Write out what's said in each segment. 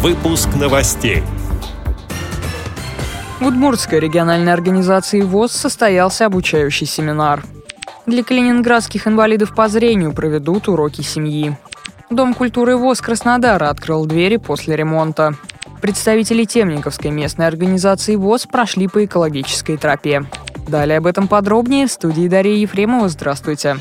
Выпуск новостей. В Удмуртской региональной организации ВОЗ состоялся обучающий семинар. Для калининградских инвалидов по зрению проведут уроки семьи. Дом культуры ВОЗ Краснодара открыл двери после ремонта. Представители Темниковской местной организации ВОЗ прошли по экологической тропе. Далее об этом подробнее в студии Дарья Ефремова. Здравствуйте.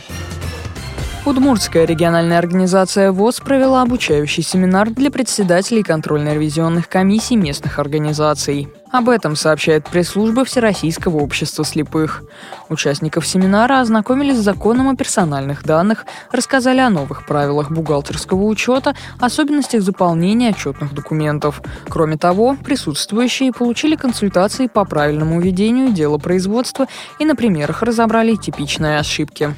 Удмуртская региональная организация ВОЗ провела обучающий семинар для председателей контрольно-ревизионных комиссий местных организаций. Об этом сообщает пресс-служба Всероссийского общества слепых. Участников семинара ознакомили с законом о персональных данных, рассказали о новых правилах бухгалтерского учета, особенностях заполнения отчетных документов. Кроме того, присутствующие получили консультации по правильному ведению дела производства и на примерах разобрали типичные ошибки.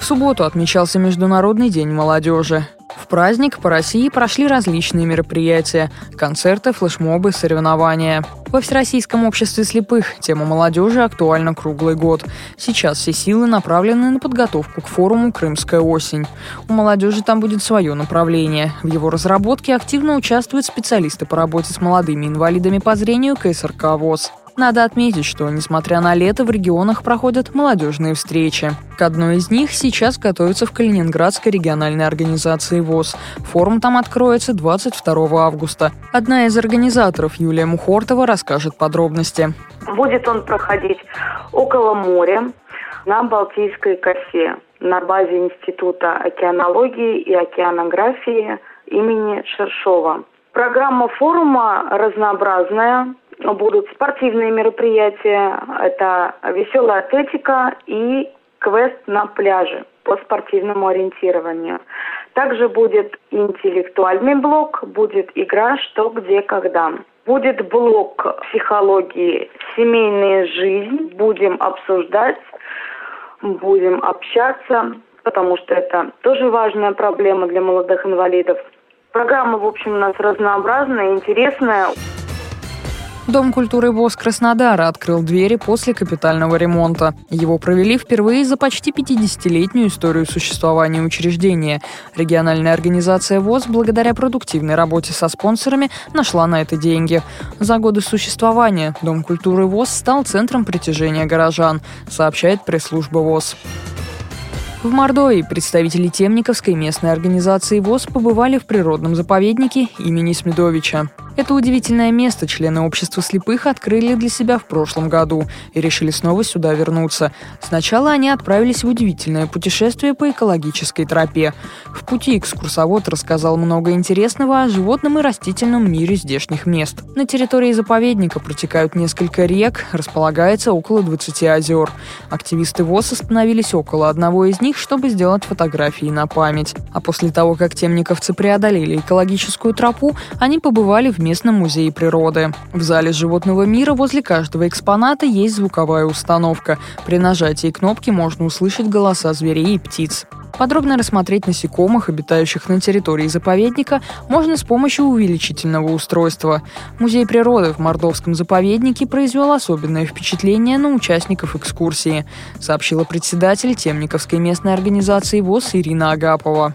В субботу отмечался Международный день молодежи. В праздник по России прошли различные мероприятия – концерты, флешмобы, соревнования. Во Всероссийском обществе слепых тема молодежи актуальна круглый год. Сейчас все силы направлены на подготовку к форуму «Крымская осень». У молодежи там будет свое направление. В его разработке активно участвуют специалисты по работе с молодыми инвалидами по зрению КСРК ВОЗ. Надо отметить, что, несмотря на лето, в регионах проходят молодежные встречи. К одной из них сейчас готовится в Калининградской региональной организации ВОЗ. Форум там откроется 22 августа. Одна из организаторов, Юлия Мухортова, расскажет подробности. Будет он проходить около моря, на Балтийской косе, на базе Института океанологии и океанографии имени Шершова. Программа форума разнообразная, будут спортивные мероприятия, это веселая атлетика и квест на пляже по спортивному ориентированию. Также будет интеллектуальный блок, будет игра «Что, где, когда». Будет блок психологии «Семейная жизнь». Будем обсуждать, будем общаться, потому что это тоже важная проблема для молодых инвалидов. Программа, в общем, у нас разнообразная, интересная. Дом культуры ВОЗ Краснодара открыл двери после капитального ремонта. Его провели впервые за почти 50-летнюю историю существования учреждения. Региональная организация ВОЗ благодаря продуктивной работе со спонсорами нашла на это деньги. За годы существования Дом культуры ВОЗ стал центром притяжения горожан, сообщает пресс-служба ВОЗ. В Мордовии представители Темниковской местной организации ВОЗ побывали в природном заповеднике имени Смедовича. Это удивительное место члены общества слепых открыли для себя в прошлом году и решили снова сюда вернуться. Сначала они отправились в удивительное путешествие по экологической тропе. В пути экскурсовод рассказал много интересного о животном и растительном мире здешних мест. На территории заповедника протекают несколько рек, располагается около 20 озер. Активисты ВОЗ остановились около одного из них, чтобы сделать фотографии на память. А после того, как темниковцы преодолели экологическую тропу, они побывали в местном музее природы. В зале животного мира возле каждого экспоната есть звуковая установка. При нажатии кнопки можно услышать голоса зверей и птиц. Подробно рассмотреть насекомых, обитающих на территории заповедника, можно с помощью увеличительного устройства. Музей природы в Мордовском заповеднике произвел особенное впечатление на участников экскурсии, сообщила председатель Темниковской местной организации ВОЗ Ирина Агапова.